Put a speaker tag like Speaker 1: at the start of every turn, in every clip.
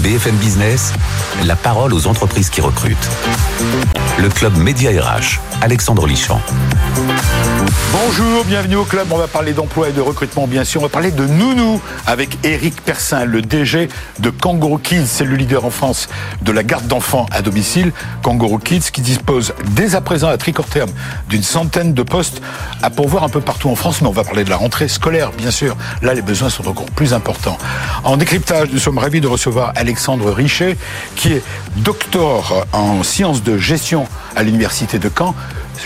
Speaker 1: BFM Business, la parole aux entreprises qui recrutent. Le club Média RH, Alexandre Lichamp.
Speaker 2: Bonjour, bienvenue au club. On va parler d'emploi et de recrutement, bien sûr. On va parler de Nounou avec Eric Persin, le DG de Kangaroo Kids. C'est le leader en France de la garde d'enfants à domicile. Kangaroo Kids qui dispose dès à présent à Tricorterme d'une centaine de postes à pourvoir un peu partout en France. Mais on va parler de la rentrée scolaire, bien sûr. Là, les besoins sont encore plus importants. En décryptage, nous sommes ravis de recevoir Alexandre Richet, qui est docteur en sciences de gestion à l'université de Caen.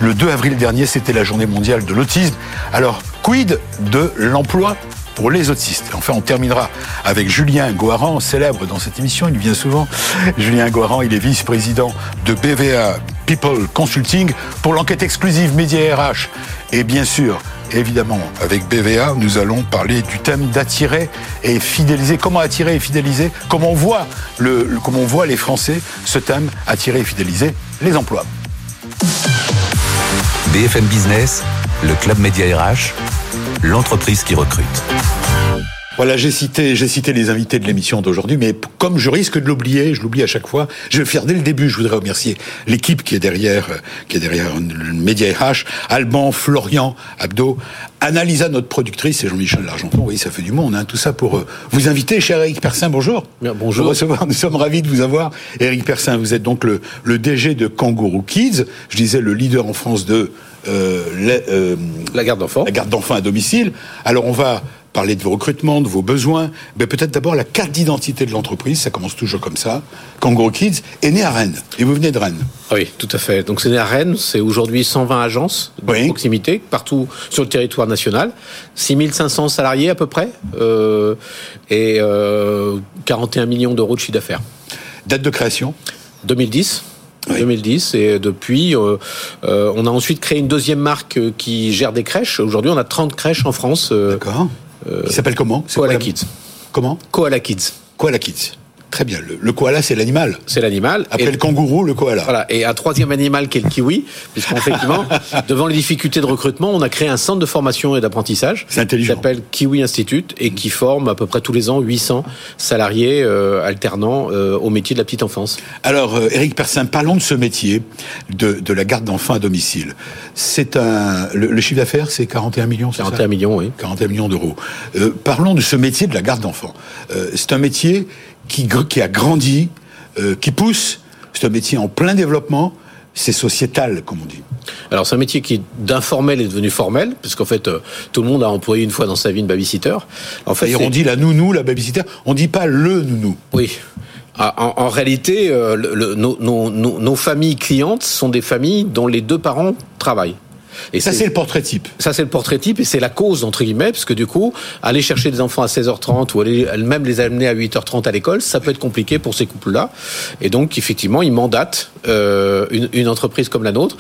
Speaker 2: Le 2 avril dernier, c'était la journée mondiale de l'autisme. Alors, quid de l'emploi pour les autistes? Enfin, on terminera avec Julien Goaran, célèbre dans cette émission, il vient souvent. Julien Goaran, il est vice-président de BVA People Consulting pour l'enquête exclusive Média RH. Et bien sûr, évidemment, avec BVA, nous allons parler du thème d'attirer et fidéliser. Comment attirer et fidéliser? Comment on voit, le, on voit les Français ce thème attirer et fidéliser les emplois?
Speaker 1: BFM Business, le club Média RH, l'entreprise qui recrute.
Speaker 2: Voilà, j'ai cité, j'ai cité les invités de l'émission d'aujourd'hui, mais comme je risque de l'oublier, je l'oublie à chaque fois, je vais le faire dès le début. Je voudrais remercier l'équipe qui est derrière, euh, qui est derrière le Média RH, Alban, Florian, Abdo, Annalisa, notre productrice, et Jean-Michel Largenton. Oui, ça fait du monde, hein, tout ça pour euh, vous inviter, cher Eric Persin. Bonjour.
Speaker 3: bonjour.
Speaker 2: Recevoir. Nous sommes ravis de vous avoir, Eric Persin. Vous êtes donc le, le DG de Kangourou Kids. Je disais le leader en France de
Speaker 3: euh, la garde d'enfants.
Speaker 2: La garde d'enfants à domicile. Alors on va parler de vos recrutements, de vos besoins. Mais peut-être d'abord la carte d'identité de l'entreprise. Ça commence toujours comme ça. Kangaroo Kids est né à Rennes. Et vous venez de Rennes.
Speaker 3: Oui, tout à fait. Donc c'est né à Rennes. C'est aujourd'hui 120 agences de proximité partout sur le territoire national. 6500 salariés à peu près. Euh, et 41 euh, millions d'euros de chiffre d'affaires.
Speaker 2: Date de création?
Speaker 3: 2010. 2010 et depuis euh, euh, on a ensuite créé une deuxième marque euh, qui gère des crèches. Aujourd'hui, on a 30 crèches en France.
Speaker 2: D'accord. Qui s'appelle comment?
Speaker 3: Koala Kids?
Speaker 2: Comment?
Speaker 3: Koala Kids.
Speaker 2: Koala Kids. Très bien. Le, koala, c'est l'animal.
Speaker 3: C'est l'animal.
Speaker 2: Après le kangourou, le koala.
Speaker 3: Voilà. Et un troisième animal qui est le kiwi, puisqu'effectivement, devant les difficultés de recrutement, on a créé un centre de formation et d'apprentissage.
Speaker 2: C'est intelligent.
Speaker 3: Qui s'appelle Kiwi Institute et qui forme à peu près tous les ans 800 salariés euh, alternants euh, au métier de la petite enfance.
Speaker 2: Alors, euh, Eric Persin, parlons de ce métier de, de la garde d'enfants à domicile. C'est un, le, chiffre d'affaires, c'est 41 millions.
Speaker 3: 41 millions, oui.
Speaker 2: 41 millions d'euros. parlons de ce métier de la garde d'enfants. c'est un métier qui, qui a grandi, euh, qui pousse. C'est un métier en plein développement. C'est sociétal, comme on dit.
Speaker 3: Alors c'est un métier qui d'informel est devenu formel, puisqu'en fait euh, tout le monde a employé une fois dans sa vie une babysitter.
Speaker 2: En fait, on dit la nounou, la babysitter, on dit pas le nounou.
Speaker 3: Oui. Ah, en, réalité, euh, le, nos, nos, nos, familles clientes sont des familles dont les deux parents travaillent.
Speaker 2: Et ça, c'est le portrait type.
Speaker 3: Ça, c'est le portrait type et c'est la cause, entre guillemets, parce que du coup, aller chercher des enfants à 16h30 ou aller même les amener à 8h30 à l'école, ça peut être compliqué pour ces couples-là. Et donc, effectivement, ils mandatent euh, une, une entreprise comme la nôtre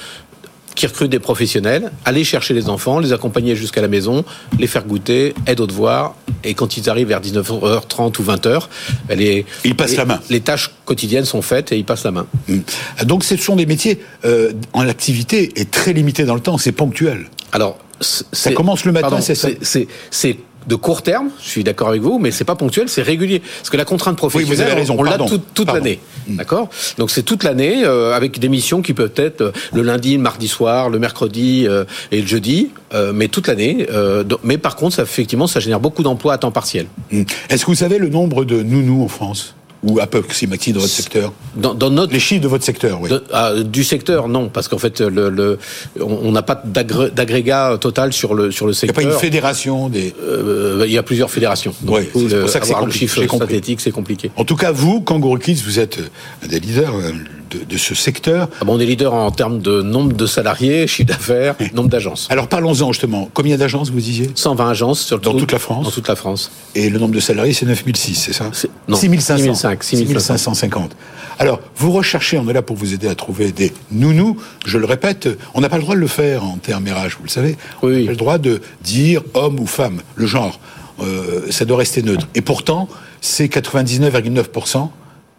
Speaker 3: qui recrute des professionnels, aller chercher les enfants, les accompagner jusqu'à la maison, les faire goûter, aide aux devoirs, et quand ils arrivent vers 19h30 ou 20h,
Speaker 2: les, ils passent la main.
Speaker 3: Les tâches quotidiennes sont faites et ils passent la main.
Speaker 2: Hum. Donc ce sont des métiers euh, en l'activité est très limitée dans le temps, c'est ponctuel.
Speaker 3: Alors,
Speaker 2: ça commence le matin, c'est ça.
Speaker 3: C'est de court terme, je suis d'accord avec vous, mais c'est pas ponctuel, c'est régulier. Parce que la contrainte professionnelle, on l'a toute l'année, hmm. d'accord? Donc c'est toute l'année euh, avec des missions qui peuvent être euh, le lundi, le mardi soir, le mercredi euh, et le jeudi, mais toute l'année. mais par contre, ça, effectivement, ça génère beaucoup d'emplois à temps partiel.
Speaker 2: Hmm. Est-ce que vous savez le nombre de nounous en France? Ou approximatif dans votre secteur
Speaker 3: dans, dans, notre
Speaker 2: les chiffres de votre secteur, oui.
Speaker 3: Ah, du secteur, non, parce qu'en fait, le, le on n'a pas d'agrégat total sur le sur le secteur.
Speaker 2: Il n'y a pas une fédération des.
Speaker 3: Euh, il y a plusieurs fédérations.
Speaker 2: Donc, oui, c'est pour ça que c'est
Speaker 3: Le chiffre c'est compliqué.
Speaker 2: En tout cas, vous, Kangourou Kids, vous êtes un des leaders de, ce secteur.
Speaker 3: Ah bon, on est leader en termes de nombre de salariés, chiffre d'affaires, nombre d'agences.
Speaker 2: Alors parlons-en justement. Combien d'agences vous disiez?
Speaker 3: 120 agences sur
Speaker 2: dans toute la France.
Speaker 3: Dans toute la France.
Speaker 2: Et le nombre de salariés, c'est 9006, c'est ça?
Speaker 3: Non.
Speaker 2: 6500. 6550. Alors, vous recherchez, on est là pour vous aider à trouver des nounous. Je le répète, on n'a pas le droit de le faire en termes RH, vous le savez.
Speaker 3: Oui.
Speaker 2: On a le droit de dire homme ou femme, le genre. Euh, ça doit rester neutre. Et pourtant, c'est 99,9%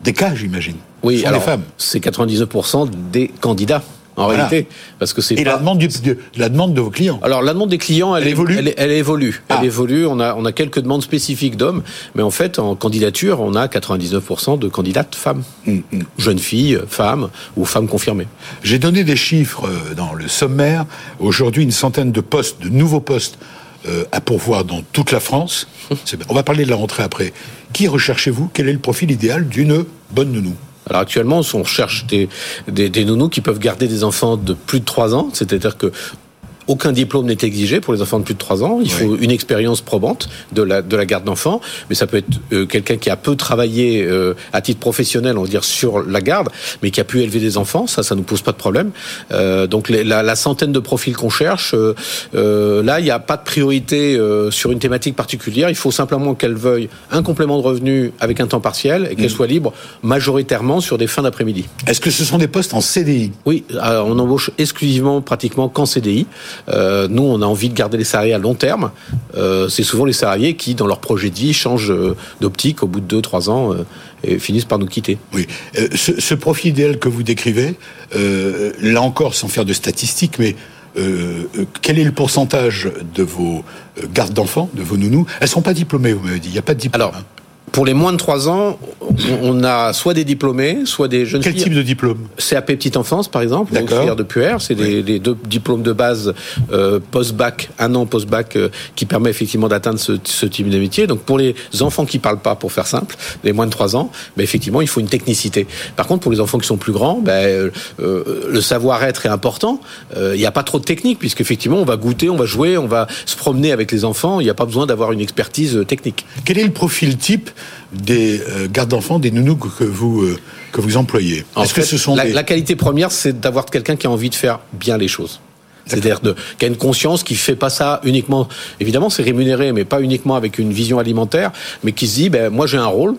Speaker 2: des cas, j'imagine.
Speaker 3: Oui, alors, femmes. C'est 99% des candidats. en réalité, parce que c'est
Speaker 2: et la demande de, la demande de vos clients.
Speaker 3: Alors la demande des clients, elle, évolue. Elle, évolue. Elle ah. évolue. On a on a quelques demandes spécifiques d'hommes, mais en fait en candidature, on a 99% de candidates femmes, hum, hum. jeunes filles, femmes ou femmes confirmées.
Speaker 2: J'ai donné des chiffres euh, dans le sommaire. Aujourd'hui, une centaine de postes, de nouveaux postes euh, à pourvoir dans toute la France. On va parler de la rentrée après. Qui recherchez-vous? Quel est le profil idéal d'une bonne nounou?
Speaker 3: Alors actuellement, on recherche des, des, des, nounous qui peuvent garder des enfants de plus de 3 ans, c'est-à-dire que aucun diplôme n'est exigé pour les enfants de plus de 3 ans. Il faut une expérience probante de la, de la garde d'enfants. Mais ça peut être euh, quelqu'un qui a peu travaillé euh, à titre professionnel, on va dire, sur la garde, mais qui a pu élever des enfants. Ça, ça nous pose pas de problème. Euh, donc la, la, centaine de profils qu'on cherche, euh, là, il n'y a pas de priorité sur une thématique particulière. Il faut simplement qu'elle veuille un complément de revenu avec un temps partiel et qu'elle mm. soit libre majoritairement sur des fins d'après-midi.
Speaker 2: Est-ce que ce sont des postes en CDI
Speaker 3: Oui, on embauche exclusivement pratiquement qu'en CDI. Euh, nous, on a envie de garder les salariés à long terme. Euh, c'est souvent les salariés qui, dans leur projet de vie, changent euh, d'optique au bout de 2-3 ans et finissent par nous quitter.
Speaker 2: Oui. Ce, ce, profil idéal que vous décrivez, là encore, sans faire de statistiques, mais quel est le pourcentage de vos gardes d'enfants, de vos nounous? Elles ne sont pas diplômées, vous m'avez dit. Il n'y a pas de diplôme.
Speaker 3: Alors, hein pour les moins de 3 ans, on a soit des diplômés, soit des jeunes
Speaker 2: Quel
Speaker 3: filles.
Speaker 2: type de diplôme
Speaker 3: CAP petite enfance, par exemple, ou filière de puère. C'est des, deux diplômes de base euh, post-bac, un an post-bac, euh, qui permet effectivement d'atteindre ce, type de métier. Donc pour les enfants qui parlent pas, pour faire simple, les moins de 3 ans, effectivement, il faut une technicité. Par contre, pour les enfants qui sont plus grands, ben, euh, le savoir-être est important. Il n'y a pas trop de technique, puisqu'effectivement, on va goûter, on va jouer, on va se promener avec les enfants. Il n'y a pas besoin d'avoir une expertise technique.
Speaker 2: Quel est le profil type des euh, gardes d'enfants, des nounous que vous, euh, que vous employez
Speaker 3: Est-ce que ce sont la, la qualité première, c'est d'avoir quelqu'un qui a envie de faire bien les choses. C'est-à-dire qui a une conscience qui fait pas ça uniquement. Évidemment, c'est rémunéré, mais pas uniquement avec une vision alimentaire, mais qui se dit, ben moi j'ai un rôle.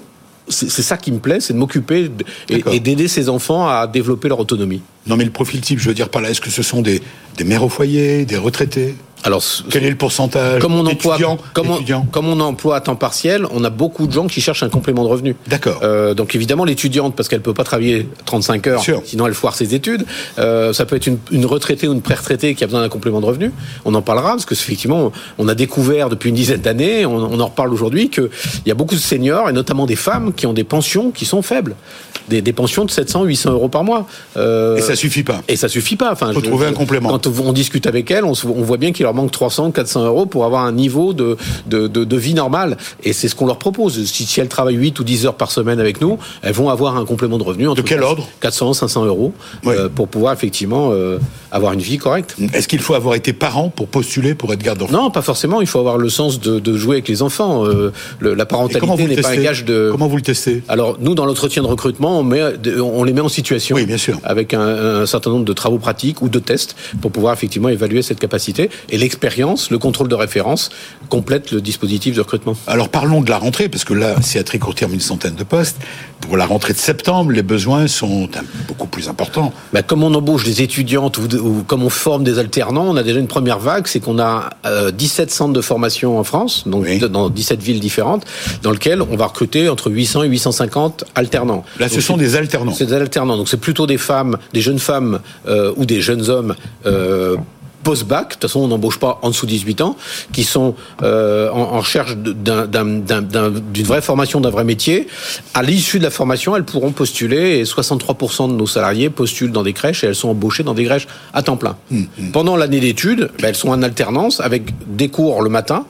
Speaker 3: C'est ça qui me plaît, c'est de m'occuper et, d'aider ces enfants à développer leur autonomie.
Speaker 2: Non, mais le profil type, je veux dire par là, est-ce que ce sont des, des mères au foyer, des retraités? Alors, quel est le pourcentage
Speaker 3: comme on emploie, comme on, comme on emploie à temps partiel, on a beaucoup de gens qui cherchent un complément de revenu.
Speaker 2: D'accord.
Speaker 3: Euh, donc évidemment, l'étudiante, parce qu'elle peut pas travailler 35 heures, sinon elle foire ses études. Euh, ça peut être une, une retraitée ou une pré-retraitée qui a besoin d'un complément de revenu. On en parlera parce que effectivement, on a découvert depuis une dizaine d'années, on, on, en reparle aujourd'hui, qu'il y a beaucoup de seniors et notamment des femmes qui ont des pensions qui sont faibles, des, des pensions de 700, 800 euros par mois.
Speaker 2: Euh, et ça suffit pas.
Speaker 3: Et ça suffit pas. Enfin,
Speaker 2: faut trouver un complément.
Speaker 3: Quand on discute avec elles, on, on voit bien qu'il leur manque 300, 400 euros pour avoir un niveau de, de, de, de vie normal. Et c'est ce qu'on leur propose. Si, si, elles travaillent 8 ou 10 heures par semaine avec nous, elles vont avoir un complément de revenu.
Speaker 2: De quel ordre?
Speaker 3: 400, 500 euros euh, pour pouvoir effectivement euh, avoir une vie correcte.
Speaker 2: Est-ce qu'il faut avoir été parent pour postuler pour être garde d'enfants
Speaker 3: Non, pas forcément. Il faut avoir le sens de, de jouer avec les enfants. Euh, le, la parentalité n'est pas un gage de.
Speaker 2: Comment vous le testez?
Speaker 3: Alors nous, dans l'entretien de recrutement, on, met, on les met en situation.
Speaker 2: Oui, bien sûr.
Speaker 3: Avec un, un certain nombre de travaux pratiques ou de tests pour pouvoir effectivement évaluer cette capacité et l'expérience, le contrôle de référence complète le dispositif de recrutement.
Speaker 2: Alors parlons de la rentrée, parce que là, c'est à très court terme une centaine de postes. Pour la rentrée de septembre, les besoins sont beaucoup plus importants.
Speaker 3: Bah, comme on embauche des étudiantes ou, comme on forme des alternants, on a déjà une première vague, c'est qu'on a 17 euh, centres de formation en France, donc dans 17 villes différentes, dans lesquelles on va recruter entre 800 et 850 alternants.
Speaker 2: Là, ce sont des alternants.
Speaker 3: C'est des alternants, donc c'est plutôt des femmes, des jeunes femmes euh, ou des jeunes hommes euh, post-bac, de toute façon on n'embauche pas en dessous de 18 ans, qui sont euh, en, en, recherche d'une vraie formation, d'un vrai métier. À l'issue de la formation, elles pourront postuler et 63% de nos salariés postulent dans des crèches et elles sont embauchées dans des crèches à temps plein. Mmh, mmh. Pendant l'année d'études, ben, elles sont en alternance avec des cours le matin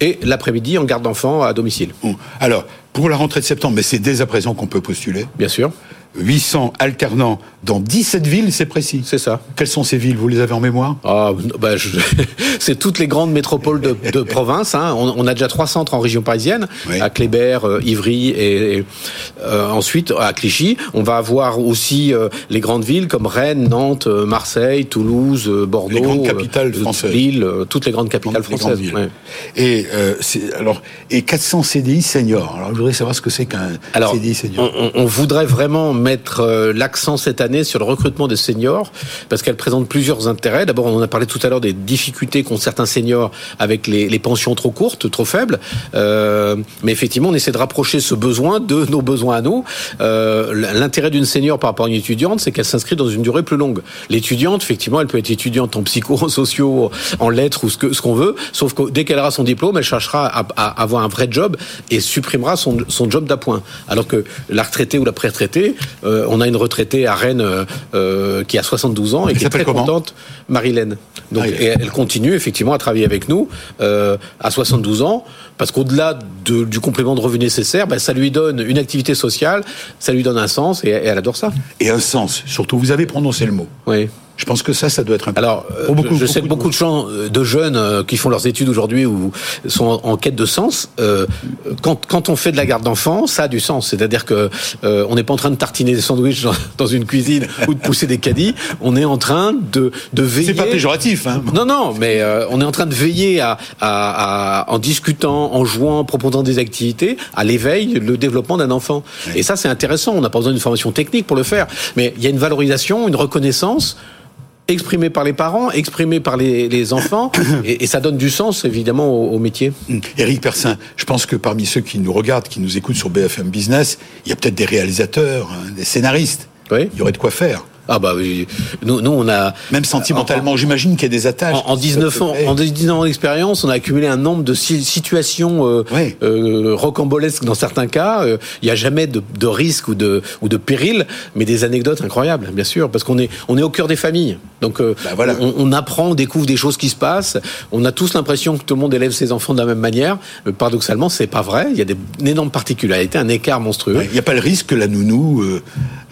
Speaker 3: et l'après-midi en garde d'enfants à domicile.
Speaker 2: Mmh. Alors, pour la rentrée de septembre, mais c'est dès à présent qu'on peut postuler?
Speaker 3: Bien sûr.
Speaker 2: 800 alternants dans 17 villes, c'est précis.
Speaker 3: C'est ça.
Speaker 2: Quelles sont ces villes? Vous les avez en mémoire?
Speaker 3: Ah, bah, je... C'est toutes les grandes métropoles de, de province. Hein. On, on, a déjà trois centres en région parisienne, oui. à Kléber, euh, Ivry et, et euh, ensuite à Clichy. On va avoir aussi euh, les grandes villes comme Rennes, Nantes, Marseille, Toulouse, Bordeaux,
Speaker 2: les grandes capitales françaises.
Speaker 3: Lille, toutes les grandes capitales françaises.
Speaker 2: Ouais. Et alors et 400 CDI seniors. Alors je voudrais savoir ce que c'est qu'un CDI senior.
Speaker 3: On, on voudrait vraiment mettre euh, l'accent cette année sur le recrutement des seniors parce qu'elle présente plusieurs intérêts. D'abord, on en a parlé tout à l'heure des difficultés qu'ont certains seniors avec les, pensions trop courtes, trop faibles. Euh, mais effectivement, on essaie de rapprocher ce besoin de nos besoins à nous. Euh, L'intérêt d'une senior par rapport à une étudiante, c'est qu'elle s'inscrit dans une durée plus longue. L'étudiante, effectivement, elle peut être étudiante en psychosociaux, en lettres ou ce qu'on ce qu'on veut, sauf que dès qu'elle aura son diplôme, elle cherchera à, à avoir un vrai job et supprimera son, son job d'appoint. Alors que la retraitée ou la pré-retraitée, euh, on a une retraitée à Rennes euh, euh qui a 72 ans et qui est très contente, Marilène. Donc,
Speaker 2: Marilène.
Speaker 3: et elle continue effectivement à travailler avec nous euh, à 72 ans, parce qu'au-delà de- du complément de revenu nécessaire, ben, ça lui donne une activité sociale, ça lui donne un sens et, et elle adore ça.
Speaker 2: Et un sens, surtout. Vous avez prononcé le mot.
Speaker 3: Oui.
Speaker 2: Je pense que ça, ça doit être important.
Speaker 3: Alors, euh,
Speaker 2: Pour beaucoup-
Speaker 3: je sais que
Speaker 2: beaucoup
Speaker 3: de gens, euh, de jeunes euh, qui font leurs études aujourd'hui ou sont en, quête de sens. euh, quand, quand on fait de la garde d'enfants, ça a du sens. C'est-à-dire que euh, on n'est pas en train de tartiner des sandwichs dans, dans une cuisine ou de pousser des caddies. On est en train de, de veiller.
Speaker 2: C'est pas péjoratif, hein.
Speaker 3: Non, non, mais euh, on est en train de veiller à, à- à- en discutant, en jouant, en proposant des activités, à l'éveil, le développement d'un enfant. Et ça, c'est intéressant. On n'a pas besoin d'une formation technique pour le faire, mais il y a une valorisation, une reconnaissance exprimée par les parents, exprimée par les, les enfants, et, et ça donne du sens évidemment au, au métier.
Speaker 2: Éric Persin, je pense que parmi ceux qui nous regardent, qui nous écoutent sur BFM Business, il y a peut-être des réalisateurs, hein, des scénaristes.
Speaker 3: Oui.
Speaker 2: Il y aurait de quoi faire.
Speaker 3: Ah bah oui, nous, nous on a
Speaker 2: Même sentimentalement, j'imagine qu'il y a des attaches.
Speaker 3: En, en 19 ans, en 19 ans d'expérience, on a accumulé un nombre de si- situations euh,
Speaker 2: Ouais.
Speaker 3: euh, rocambolesques dans certains cas. Euh, Il n'y a jamais de, de risque ou de, ou de péril, mais des anecdotes incroyables, bien sûr, parce qu'on est, on est au cœur des familles. Donc, euh,
Speaker 2: Bah voilà.
Speaker 3: on, on apprend, on découvre des choses qui se passent. On a tous l'impression que tout le monde élève ses enfants de la même manière. Mais paradoxalement, c'est pas vrai. Il y a des, une énorme particularité, un écart monstrueux.
Speaker 2: Il n'y a pas le risque que la nounou,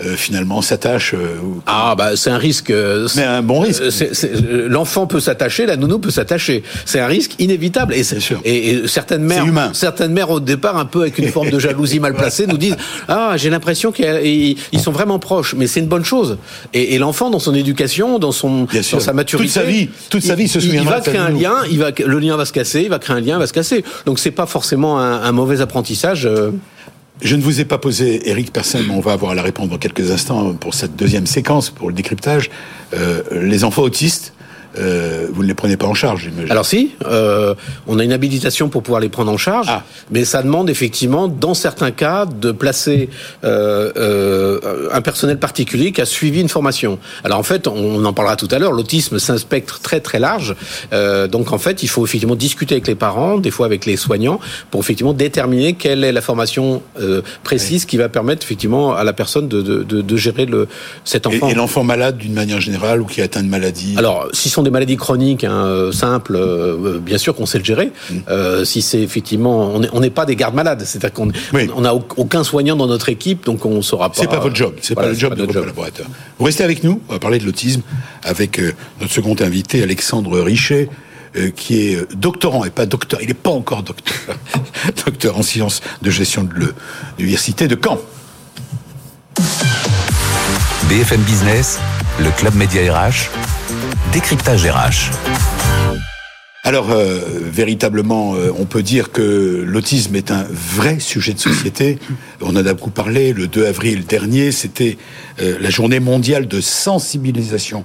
Speaker 2: euh, finalement, s'attache. euh,
Speaker 3: Ah bah c'est un risque. euh,
Speaker 2: Mais un bon risque.
Speaker 3: Euh, L'enfant peut s'attacher, la nounou peut s'attacher. C'est un risque inévitable. Et,
Speaker 2: sûr.
Speaker 3: et, et certaines mères,
Speaker 2: humain.
Speaker 3: certaines mères au départ un peu avec une forme de jalousie mal placée nous disent ah j'ai l'impression qu'ils ils sont vraiment proches, mais c'est une bonne chose. Et, et l'enfant dans son éducation, dans son
Speaker 2: Bien sûr.
Speaker 3: dans sa maturité,
Speaker 2: Toute sa vie, toute sa vie, il se
Speaker 3: il,
Speaker 2: souviendra
Speaker 3: va
Speaker 2: de sa
Speaker 3: créer un
Speaker 2: nounou.
Speaker 3: lien, il va le lien va se casser, il va créer un lien, il va se casser. Donc c'est pas forcément un, un mauvais apprentissage.
Speaker 2: Je ne vous ai pas posé, Eric mais on va avoir la réponse dans quelques instants pour cette deuxième séquence, pour le décryptage. Euh, les enfants autistes, euh, vous ne les prenez pas en charge, j'imagine.
Speaker 3: Alors si, euh, on a une habilitation pour pouvoir les prendre en charge,
Speaker 2: Ah.
Speaker 3: mais ça demande effectivement, dans certains cas, de placer euh, euh, un personnel particulier qui a suivi une formation. Alors en fait, on en parlera tout à l'heure, l'autisme c'est un spectre très très large, euh, donc en fait, il faut effectivement discuter avec les parents, des fois avec les soignants, pour effectivement déterminer quelle est la formation euh, précise qui va permettre effectivement à la personne de, de, de, de gérer le, cet
Speaker 2: Et,
Speaker 3: enfant.
Speaker 2: et l'enfant malade d'une manière générale ou qui atteint de maladie?
Speaker 3: Alors, si ce sont des maladies chroniques hein, euh, simples, euh, bien sûr qu'on sait le gérer. Euh, si c'est effectivement, on n'est pas des gardes malades, c'est-à-dire qu'on
Speaker 2: Oui.
Speaker 3: on n'a au- aucun soignant dans notre équipe, donc on saura pas.
Speaker 2: C'est pas votre job, c'est
Speaker 3: Voilà,
Speaker 2: pas le job de
Speaker 3: notre
Speaker 2: vos collaborateurs. Vous restez avec nous, on va parler de l'autisme avec euh, notre second invité, Alexandre Richet, euh, qui est euh, doctorant et pas docteur, il n'est pas encore docteur, docteur en sciences de gestion de l'université de Caen.
Speaker 1: BFM Business, le club Média RH, décryptage RH.
Speaker 2: Alors, euh, véritablement, euh, on peut dire que l'autisme est un vrai sujet de société. On en a beaucoup parlé. Le 2 avril dernier, c'était euh, la journée mondiale de sensibilisation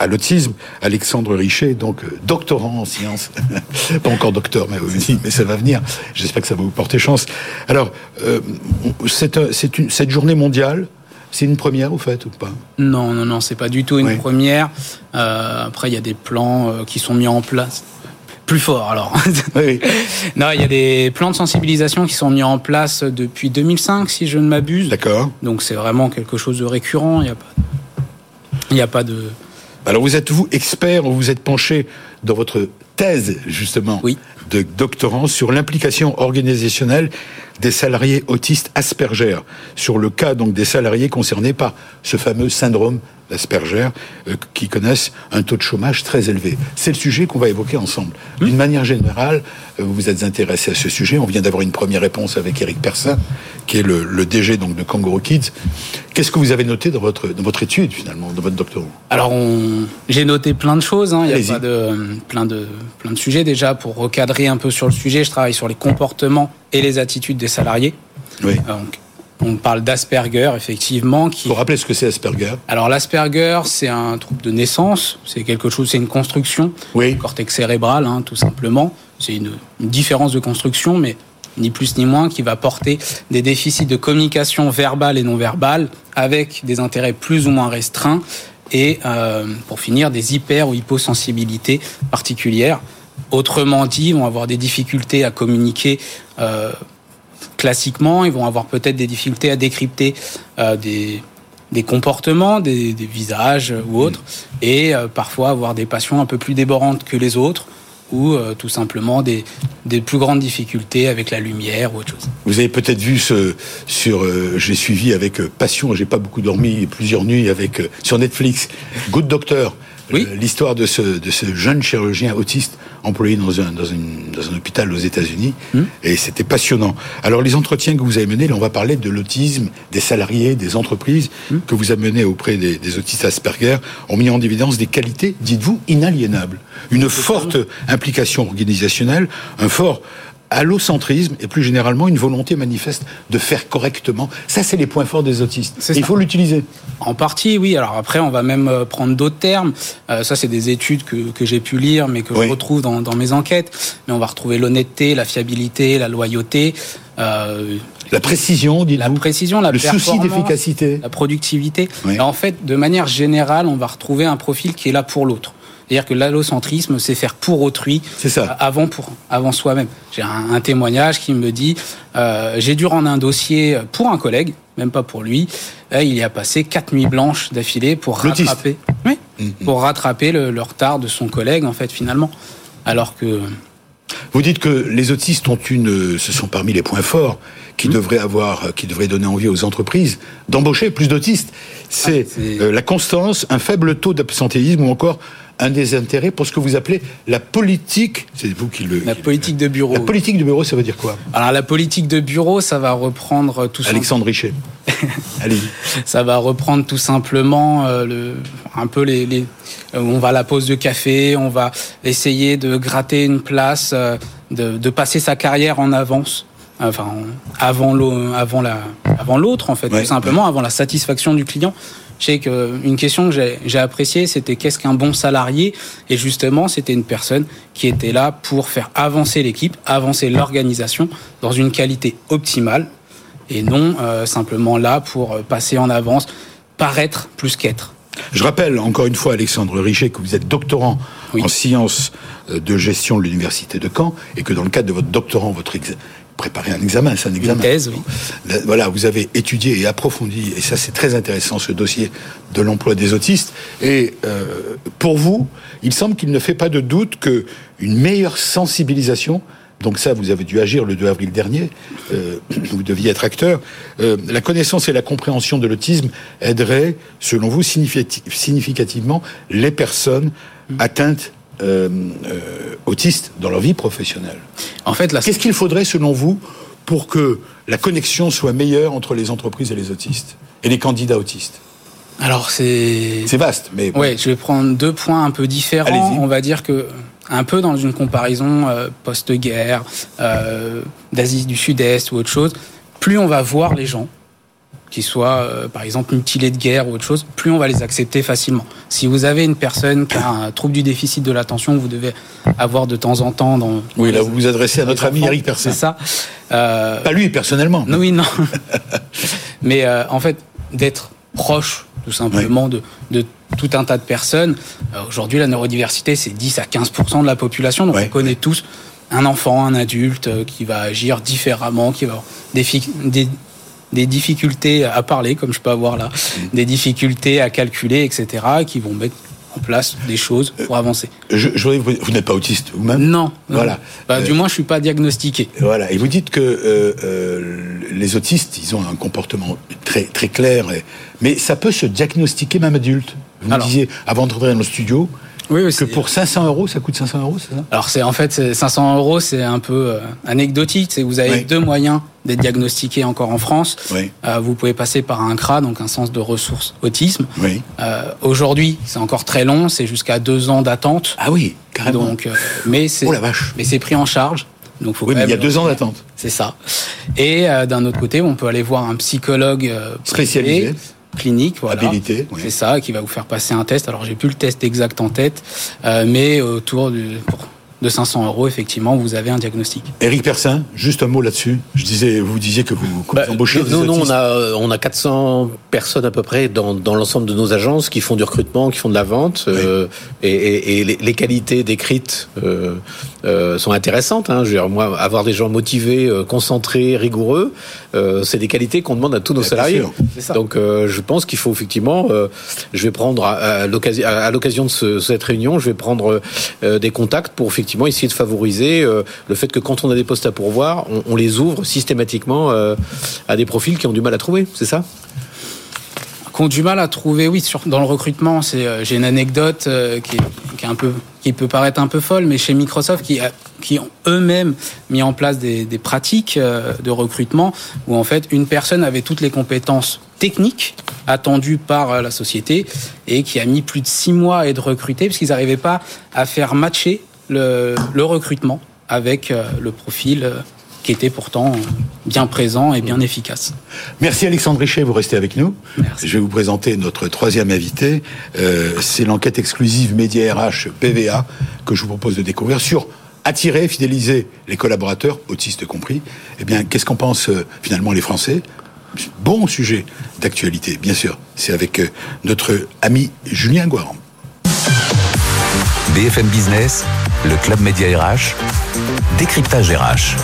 Speaker 2: à l'autisme. Alexandre Richet, donc doctorant en sciences, pas encore docteur, mais, oui, mais ça va venir. J'espère que ça va vous porter chance. Alors, une, cette journée mondiale, c'est une première, au fait, ou pas?
Speaker 4: Non, non, non, c'est pas du tout une première. Euh, après, il y a des plans euh, qui sont mis en place. Plus fort, alors.
Speaker 2: Oui, oui.
Speaker 4: non, il y a des plans de sensibilisation qui sont mis en place depuis 2005, si je ne m'abuse.
Speaker 2: D'accord.
Speaker 4: Donc, c'est vraiment quelque chose de récurrent. Il n'y a pas, il n'y a pas de.
Speaker 2: Alors vous êtes vous expert, vous vous êtes penché dans votre thèse justement
Speaker 4: Oui.
Speaker 2: De doctorant sur l'implication organisationnelle des salariés autistes Asperger, sur le cas donc des salariés concernés par ce fameux syndrome d'Asperger euh, qui connaissent un taux de chômage très élevé. C'est le sujet qu'on va évoquer ensemble. D'une manière générale, euh, vous vous êtes intéressé à ce sujet. On vient d'avoir une première réponse avec Eric Persin, qui est le, le DG donc de Kangaroo Kids. Qu'est-ce que vous avez noté dans votre dans votre étude finalement, dans votre doctorat?
Speaker 4: Alors, on... j'ai noté plein de choses. hein. Il y a pas de, plein, de, plein de sujets. Déjà, pour recadrer un peu sur le sujet, je travaille sur les comportements et les attitudes des salariés.
Speaker 2: Oui.
Speaker 4: Donc, on parle d'Asperger, effectivement, qui
Speaker 2: Pour rappeler ce que c'est Asperger.
Speaker 4: Alors l'Asperger, c'est un trouble de naissance, c'est quelque chose, c'est une construction,
Speaker 2: Oui.
Speaker 4: cortex cérébral, hein, tout simplement. C'est une, une différence de construction, mais ni plus ni moins, qui va porter des déficits de communication verbale et non verbale avec des intérêts plus ou moins restreints et euh, pour finir des hyper ou hyposensibilités particulières. Autrement dit, ils vont avoir des difficultés à communiquer euh, classiquement, ils vont avoir peut-être des difficultés à décrypter euh, des, des comportements, des, des visages ou autres, et euh, parfois avoir des passions un peu plus débordantes que les autres, ou euh, tout simplement des, des plus grandes difficultés avec la lumière ou autre chose.
Speaker 2: Vous avez peut-être vu ce sur, euh, j'ai suivi avec euh, passion, j'ai pas beaucoup dormi, plusieurs nuits avec euh, sur Netflix, Good Doctor.
Speaker 4: Oui.
Speaker 2: Euh, L'histoire de ce, de ce jeune chirurgien autiste employé dans un, dans une, dans un hôpital aux États-Unis. Et c'était passionnant. Alors, les entretiens que vous avez menés, là, on va parler de l'autisme, des salariés, des entreprises que vous avez menés auprès des, des autistes Asperger, ont mis en évidence des qualités, dites-vous, inaliénables. Une forte implication organisationnelle, un fort allocentrisme et plus généralement une volonté manifeste de faire correctement. Ça, c'est les points forts des autistes. Et Il faut l'utiliser.
Speaker 4: En partie, oui. Alors après, on va même euh, prendre d'autres termes. Euh, ça, c'est des études que, que j'ai pu lire, mais que
Speaker 2: Oui.
Speaker 4: je retrouve dans, dans mes enquêtes. Mais on va retrouver l'honnêteté, la fiabilité, la loyauté, euh,
Speaker 2: La précision, dites-vous.
Speaker 4: la précision, la
Speaker 2: Le souci d'efficacité.
Speaker 4: la productivité.
Speaker 2: Oui.
Speaker 4: Et en fait, de manière générale, on va retrouver un profil qui est là pour l'autre. C'est-à-dire que l'allocentrisme, c'est faire pour autrui,
Speaker 2: ça.
Speaker 4: euh, avant pour avant soi-même. J'ai un, un témoignage qui me dit euh, j'ai dû rendre un dossier pour un collègue, même pas pour lui. Là, il y a passé quatre nuits blanches d'affilée pour rattraper, oui,
Speaker 2: Mhm.
Speaker 4: pour rattraper le, le retard de son collègue en fait finalement. Alors que
Speaker 2: Vous dites que les autistes ont une, ce sont parmi les points forts qui
Speaker 4: Mmh.
Speaker 2: devraient avoir, qui devraient donner envie aux entreprises d'embaucher plus d'autistes. C'est
Speaker 4: Ah,
Speaker 2: euh, la constance, un faible taux d'absentéisme ou encore un désintérêt pour ce que vous appelez la politique. C'est vous qui le.
Speaker 4: la politique de bureau.
Speaker 2: La politique du bureau, ça veut dire quoi?
Speaker 4: Alors la politique de bureau, ça va reprendre tout.
Speaker 2: Alexandre Richet. Allez-y.
Speaker 4: Ça va reprendre tout simplement euh, le, un peu les, les euh, on va à la pause de café, on va essayer de gratter une place, euh, de, de passer sa carrière en avance, enfin en- avant l'au- avant la avant l'autre en fait,
Speaker 2: Ouais.
Speaker 4: tout simplement avant la satisfaction du client. Je sais qu'une question que j'ai- appréciée, c'était qu'est-ce qu'un bon salarié? Et justement, c'était une personne qui était là pour faire avancer l'équipe, avancer l'organisation dans une qualité optimale et non euh, simplement là pour euh, passer en avance, paraître plus qu'être.
Speaker 2: Je rappelle encore une fois, Alexandre Richet, que vous êtes doctorant
Speaker 4: Oui.
Speaker 2: en sciences euh, de gestion de l'université de Caen et que dans le cadre de votre doctorant, votre exa- préparez un examen, c'est un examen.
Speaker 4: thèse, oui.
Speaker 2: Là, Voilà, vous avez étudié et approfondi, et ça c'est très intéressant, ce dossier de l'emploi des autistes. Et euh, pour vous, il semble qu'il ne fait pas de doute que une meilleure sensibilisation, donc ça vous avez dû agir le 2 avril dernier, euh, vous deviez être acteur, euh, la connaissance et la compréhension de l'autisme aideraient, selon vous, significati- significativement les personnes atteintes euh, autistes dans leur vie professionnelle.
Speaker 4: En fait, la,
Speaker 2: Qu'est-ce qu'il faudrait, selon vous, pour que la connexion soit meilleure entre les entreprises et les autistes et les candidats autistes?
Speaker 4: Alors c'est
Speaker 2: C'est vaste, mais
Speaker 4: Ouais, je vais prendre deux points un peu différents. On va dire que un peu dans une comparaison euh, post-guerre, euh, d'Asie du Sud-Est ou autre chose, plus on va voir les gens, qui soient euh, par exemple mutilés de guerre ou autre chose, plus on va les accepter facilement. Si vous avez une personne qui a un trouble du déficit de l'attention, vous devez avoir de temps en temps dans
Speaker 2: oui, là vous vous adressez à notre ami Eric Persin.
Speaker 4: C'est ça.
Speaker 2: Pas lui personnellement.
Speaker 4: non, oui, non. Mais en fait, d'être proche, tout simplement, de, de tout un tas de personnes. Euh, Aujourd'hui, la neurodiversité, c'est 10 à 15% de la population. Donc, on connaît tous un enfant, un adulte euh, qui va agir différemment, qui va avoir des, fi- des, des difficultés à parler, comme je peux avoir là,
Speaker 2: Mm.
Speaker 4: des difficultés à calculer, etc., qui vont mettre en place des choses pour avancer.
Speaker 2: Je, je voudrais vous, vous n'êtes pas autiste vous-même
Speaker 4: Non. non.
Speaker 2: Voilà.
Speaker 4: Bah,
Speaker 2: Euh,
Speaker 4: Du moins, je suis pas diagnostiqué.
Speaker 2: Voilà. Et vous dites que euh, euh, les autistes, ils ont un comportement très très clair, mais ça peut se diagnostiquer même adulte. Vous me
Speaker 4: Alors.
Speaker 2: disiez avant d'entrer dans le studio
Speaker 4: Oui, oui,
Speaker 2: que pour 500 euros, ça coûte 500 euros, c'est ça?
Speaker 4: Alors c'est en fait c'est 500 euros, c'est un peu euh, anecdotique. C'est vous avez
Speaker 2: Oui.
Speaker 4: deux moyens d'être diagnostiqué encore en France.
Speaker 2: Oui.
Speaker 4: Euh, vous pouvez passer par un CRA, donc un centre de ressources autisme.
Speaker 2: Oui.
Speaker 4: Euh, Aujourd'hui, c'est encore très long, c'est jusqu'à deux ans d'attente.
Speaker 2: Ah oui, carrément.
Speaker 4: Donc, euh, mais c'est
Speaker 2: Oh la vache.
Speaker 4: mais c'est pris en charge. Donc faut
Speaker 2: oui, mais il y a deux ans d'attente.
Speaker 4: C'est ça. Et euh, d'un autre côté, on peut aller voir un psychologue euh,
Speaker 2: Spécialisé.
Speaker 4: privé, clinique, voilà.
Speaker 2: Habilité, oui.
Speaker 4: C'est ça, qui va vous faire passer un test. Alors j'ai plus le test exact en tête, euh, mais autour de 500 euros, effectivement, vous avez un diagnostic.
Speaker 2: Éric Persin, juste un mot là-dessus. Je disais, vous disiez que vous, que
Speaker 3: bah,
Speaker 2: vous embauchez des
Speaker 3: Non, non, on a, on a 400 personnes à peu près dans, dans l'ensemble de nos agences qui font du recrutement, qui font de la vente. euh, et et, et les, les qualités décrites euh, euh, sont intéressantes. Hein. Je veux dire, moi, avoir des gens motivés, euh, concentrés, rigoureux, euh, c'est des qualités qu'on demande à tous nos
Speaker 2: Bien
Speaker 3: salariés.
Speaker 2: sûr, c'est ça.
Speaker 3: Donc, euh, je pense qu'il faut effectivement, euh, je vais prendre à, à l'occasion à, à l'occasion de ce- cette réunion, je vais prendre euh, des contacts pour effectivement essayer de favoriser euh, le fait que quand on a des postes à pourvoir, on, on les ouvre systématiquement euh, à des profils qui ont du mal à trouver. C'est ça?
Speaker 4: Qui ont du mal à trouver, oui, sur, dans le recrutement. C'est, euh, j'ai une anecdote euh, qui, peut paraître un peu folle, mais chez Microsoft, qui, ont eux-mêmes mis en place des, pratiques euh, de recrutement où en fait une personne avait toutes les compétences techniques attendues par la société et qui a mis plus de six mois à être recruté parce qu'ils n'arrivaient pas à faire matcher le, recrutement avec le profil qui était pourtant bien présent et bien efficace.
Speaker 2: Merci Alexandre Richet, vous restez avec nous.
Speaker 4: Merci.
Speaker 2: Je vais vous présenter notre troisième invité. Euh, c'est l'enquête exclusive Média RH PVA que je vous propose de découvrir sur attirer, fidéliser les collaborateurs, autistes compris. Eh bien, qu'est-ce qu'en pensent euh, finalement les Français? Bon sujet d'actualité, bien sûr. C'est avec euh, notre ami Julien Guaran.
Speaker 1: BFM Business, le Club Média RH, décryptage RH.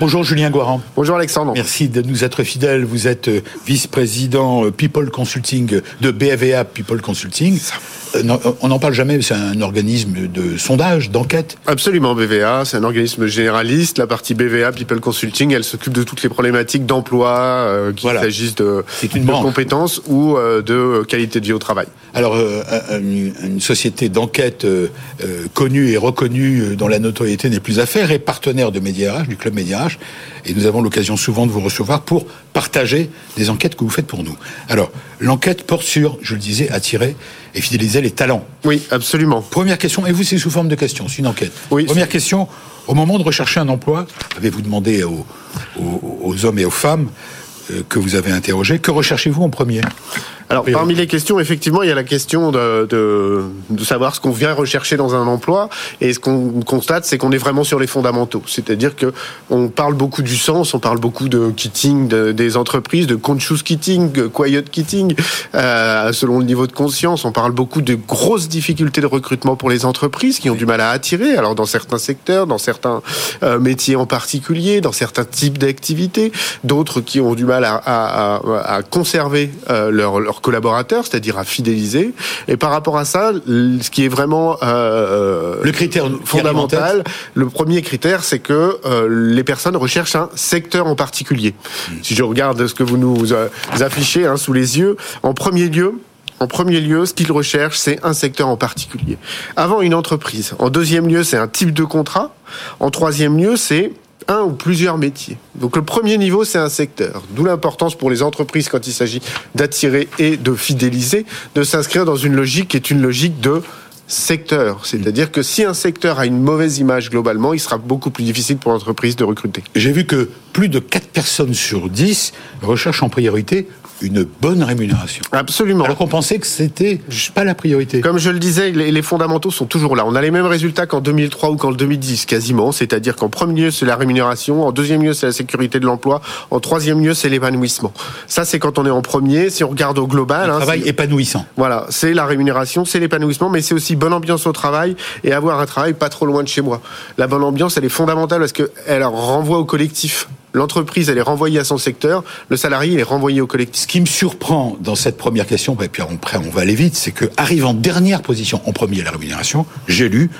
Speaker 2: Bonjour Julien Guaran.
Speaker 5: Bonjour Alexandre.
Speaker 2: Merci de nous être fidèles. Vous êtes euh, vice-président euh, People Consulting de BAVA People Consulting. Euh, On n'en parle jamais, mais c'est un organisme de sondage, d'enquête.
Speaker 5: Absolument, BVA, c'est un organisme généraliste. La partie BVA, People Consulting, elle s'occupe de toutes les problématiques d'emploi, euh, qu'il
Speaker 2: Voilà.
Speaker 5: s'agisse de, compétences ou euh, de qualité de vie au travail.
Speaker 2: Alors, euh, un- une, société d'enquête connue et reconnue dont la notoriété n'est plus à faire est partenaire de Média RH, du Club Média RH, et nous avons l'occasion souvent de vous recevoir pour partager des enquêtes que vous faites pour nous. Alors, l'enquête porte sur, je le disais, attirer et fidéliser les talents.
Speaker 5: Oui, absolument.
Speaker 2: Première question, et vous, c'est sous forme de question, c'est une enquête.
Speaker 5: Oui.
Speaker 2: Première question, au moment de rechercher un emploi, avez-vous demandé aux, aux- aux hommes et aux femmes que vous avez interrogés, que recherchez-vous en premier
Speaker 5: Alors, parmi les questions, effectivement, il y a la question de, de, de savoir ce qu'on vient rechercher dans un emploi. Et ce qu'on constate, c'est qu'on est vraiment sur les fondamentaux. C'est-à-dire que on parle beaucoup du sens, on parle beaucoup de quitting de- des entreprises, de conscious quitting, de quiet quitting, euh, selon le niveau de conscience. On parle beaucoup de grosses difficultés de recrutement pour les entreprises qui ont du mal à attirer. Alors, dans certains secteurs, dans certains euh, métiers en particulier, dans certains types d'activités, d'autres qui ont du mal à, à, à- à conserver euh, leurs collaborateurs, c'est-à-dire à fidéliser. Et par rapport à ça, ce qui est vraiment euh,
Speaker 2: Le critère
Speaker 5: fondamental, le premier critère, c'est que euh, les personnes recherchent un secteur en particulier. Si je regarde ce que vous nous affichez hein, sous les yeux, en premier lieu. En premier lieu, ce qu'ils recherchent, c'est un secteur en particulier. Avant une entreprise. En deuxième lieu, c'est un type de contrat. En troisième lieu, c'est un ou plusieurs métiers. Donc le premier niveau, c'est un secteur. D'où l'importance pour les entreprises, quand il s'agit d'attirer et de fidéliser, de s'inscrire dans une logique qui est une logique de secteur. C'est-à-dire que si un secteur a une mauvaise image globalement, il sera beaucoup plus difficile pour l'entreprise de recruter.
Speaker 2: J'ai vu que plus de 4 personnes sur 10 recherchent en priorité une bonne rémunération.
Speaker 5: Absolument.
Speaker 2: Alors qu'on pensait que c'était pas la priorité.
Speaker 5: Comme je le disais, les, fondamentaux sont toujours là. On a les mêmes résultats qu'en 2003 ou qu'en 2010, quasiment. C'est-à-dire qu'en premier lieu, c'est la rémunération. En deuxième lieu, c'est la sécurité de l'emploi. En troisième lieu, c'est l'épanouissement. Ça, c'est quand on est en premier. Si on regarde au global,
Speaker 2: Un
Speaker 5: hein,
Speaker 2: travail épanouissant.
Speaker 5: Voilà, c'est la rémunération, c'est l'épanouissement, mais c'est aussi bonne ambiance au travail et avoir un travail pas trop loin de chez moi. La bonne ambiance, elle est fondamentale parce qu'elle renvoie au collectif. L'entreprise, elle est renvoyée à son secteur, le salarié, il est renvoyé au collectif.
Speaker 2: Ce qui me surprend dans cette première question, et puis après on va aller vite, c'est que arrive en dernière position, en premier la rémunération, j'ai lu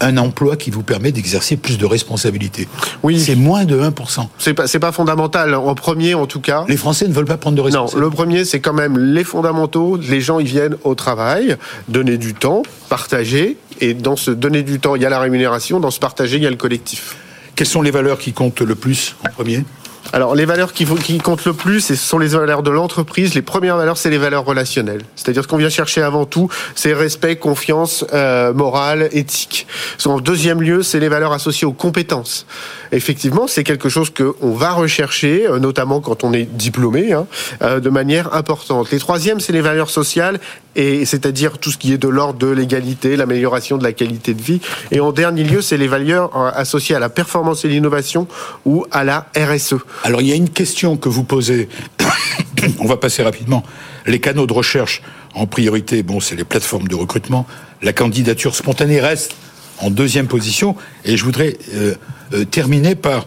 Speaker 2: un emploi qui vous permet d'exercer plus de responsabilités.
Speaker 5: Oui.
Speaker 2: C'est moins de 1%.
Speaker 5: C'est pas, c'est pas fondamental. En premier, en tout cas.
Speaker 2: Les Français ne veulent pas prendre de
Speaker 5: Non,
Speaker 2: responsabilités.
Speaker 5: le premier, c'est quand même les fondamentaux. Les gens, ils viennent au travail, donner du temps, partager. Et dans ce donner du temps, il y a la rémunération. Dans ce partager, il y a le collectif.
Speaker 2: Quelles sont les valeurs qui comptent le plus en premier
Speaker 5: Alors, les valeurs qui, comptent le plus, ce sont les valeurs de l'entreprise. Les premières valeurs, c'est les valeurs relationnelles. C'est-à-dire ce qu'on vient chercher avant tout, c'est respect, confiance, euh, morale, éthique. En deuxième lieu, c'est les valeurs associées aux compétences. Effectivement, c'est quelque chose qu'on va rechercher, euh, notamment quand on est diplômé, hein, euh, de manière importante. Les troisièmes, c'est les valeurs sociales, et c'est-à-dire tout ce qui est de l'ordre de l'égalité, l'amélioration de la qualité de vie. Et en dernier lieu, c'est les valeurs euh, associées à la performance et l'innovation ou à la RSE.
Speaker 2: Alors, il y a une question que vous posez. On va passer rapidement. Les canaux de recherche en priorité, bon, c'est les plateformes de recrutement. La candidature spontanée reste en deuxième position. Et je voudrais euh, euh, terminer par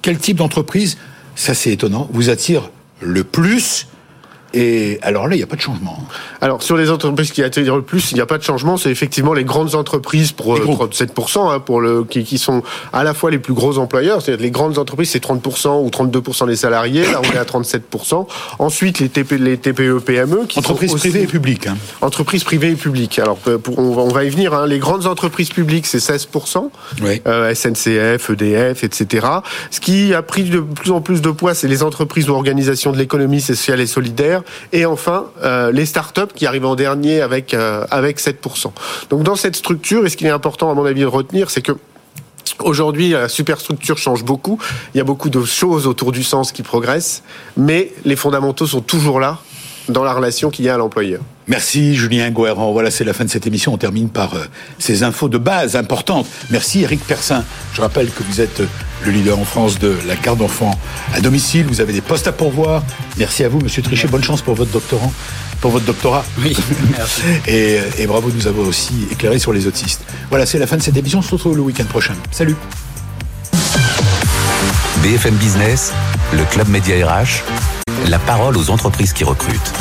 Speaker 2: quel type d'entreprise, ça c'est étonnant, vous attire le plus et alors là, il n'y a pas de changement.
Speaker 5: Alors sur les entreprises qui attirent le plus, il n'y a pas de changement. C'est effectivement les grandes entreprises pour
Speaker 2: Les groupes.
Speaker 5: 37%, hein, pour le qui, qui sont à la fois les plus gros employeurs. C'est-à-dire les grandes entreprises, c'est 30% ou 32% des salariés. Là, on est à 37%. Ensuite, les, TP, les TPE, PME, qui
Speaker 2: Entreprise
Speaker 5: sont aussi-
Speaker 2: privée et publique. hein.
Speaker 5: Entreprises privées et publiques. Alors, euh, pour- on, va, on va y venir. hein. Les grandes entreprises publiques, c'est 16%.
Speaker 2: Oui.
Speaker 5: Euh, SNCF, EDF, etc. Ce qui a pris de plus en plus de poids, c'est les entreprises ou organisations de l'économie sociale et solidaire. Et enfin, euh, les startups qui arrivent en dernier avec, euh, avec 7%. Donc, dans cette structure, et ce qu'il est important, à mon avis, de retenir, c'est que Aujourd'hui, la superstructure change beaucoup. Il y a beaucoup de choses autour du sens qui progressent, mais les fondamentaux sont toujours là dans la relation qu'il y a à l'employeur.
Speaker 2: Merci Julien Goerrand. Voilà, c'est la fin de cette émission. On termine par euh, ces infos de base importantes. Merci Eric Persin. Je rappelle que vous êtes euh, le leader en France de la garde d'enfants à domicile. Vous avez des postes à pourvoir. Merci à vous, Monsieur Trichet. Bonne chance pour votre doctorant, pour votre doctorat.
Speaker 4: Oui, merci.
Speaker 2: Et, et bravo de nous avoir aussi éclairé sur les autistes. Voilà, c'est la fin de cette émission. On se retrouve le week-end prochain. Salut.
Speaker 1: BFM Business, le Club Média RH, la parole aux entreprises qui recrutent.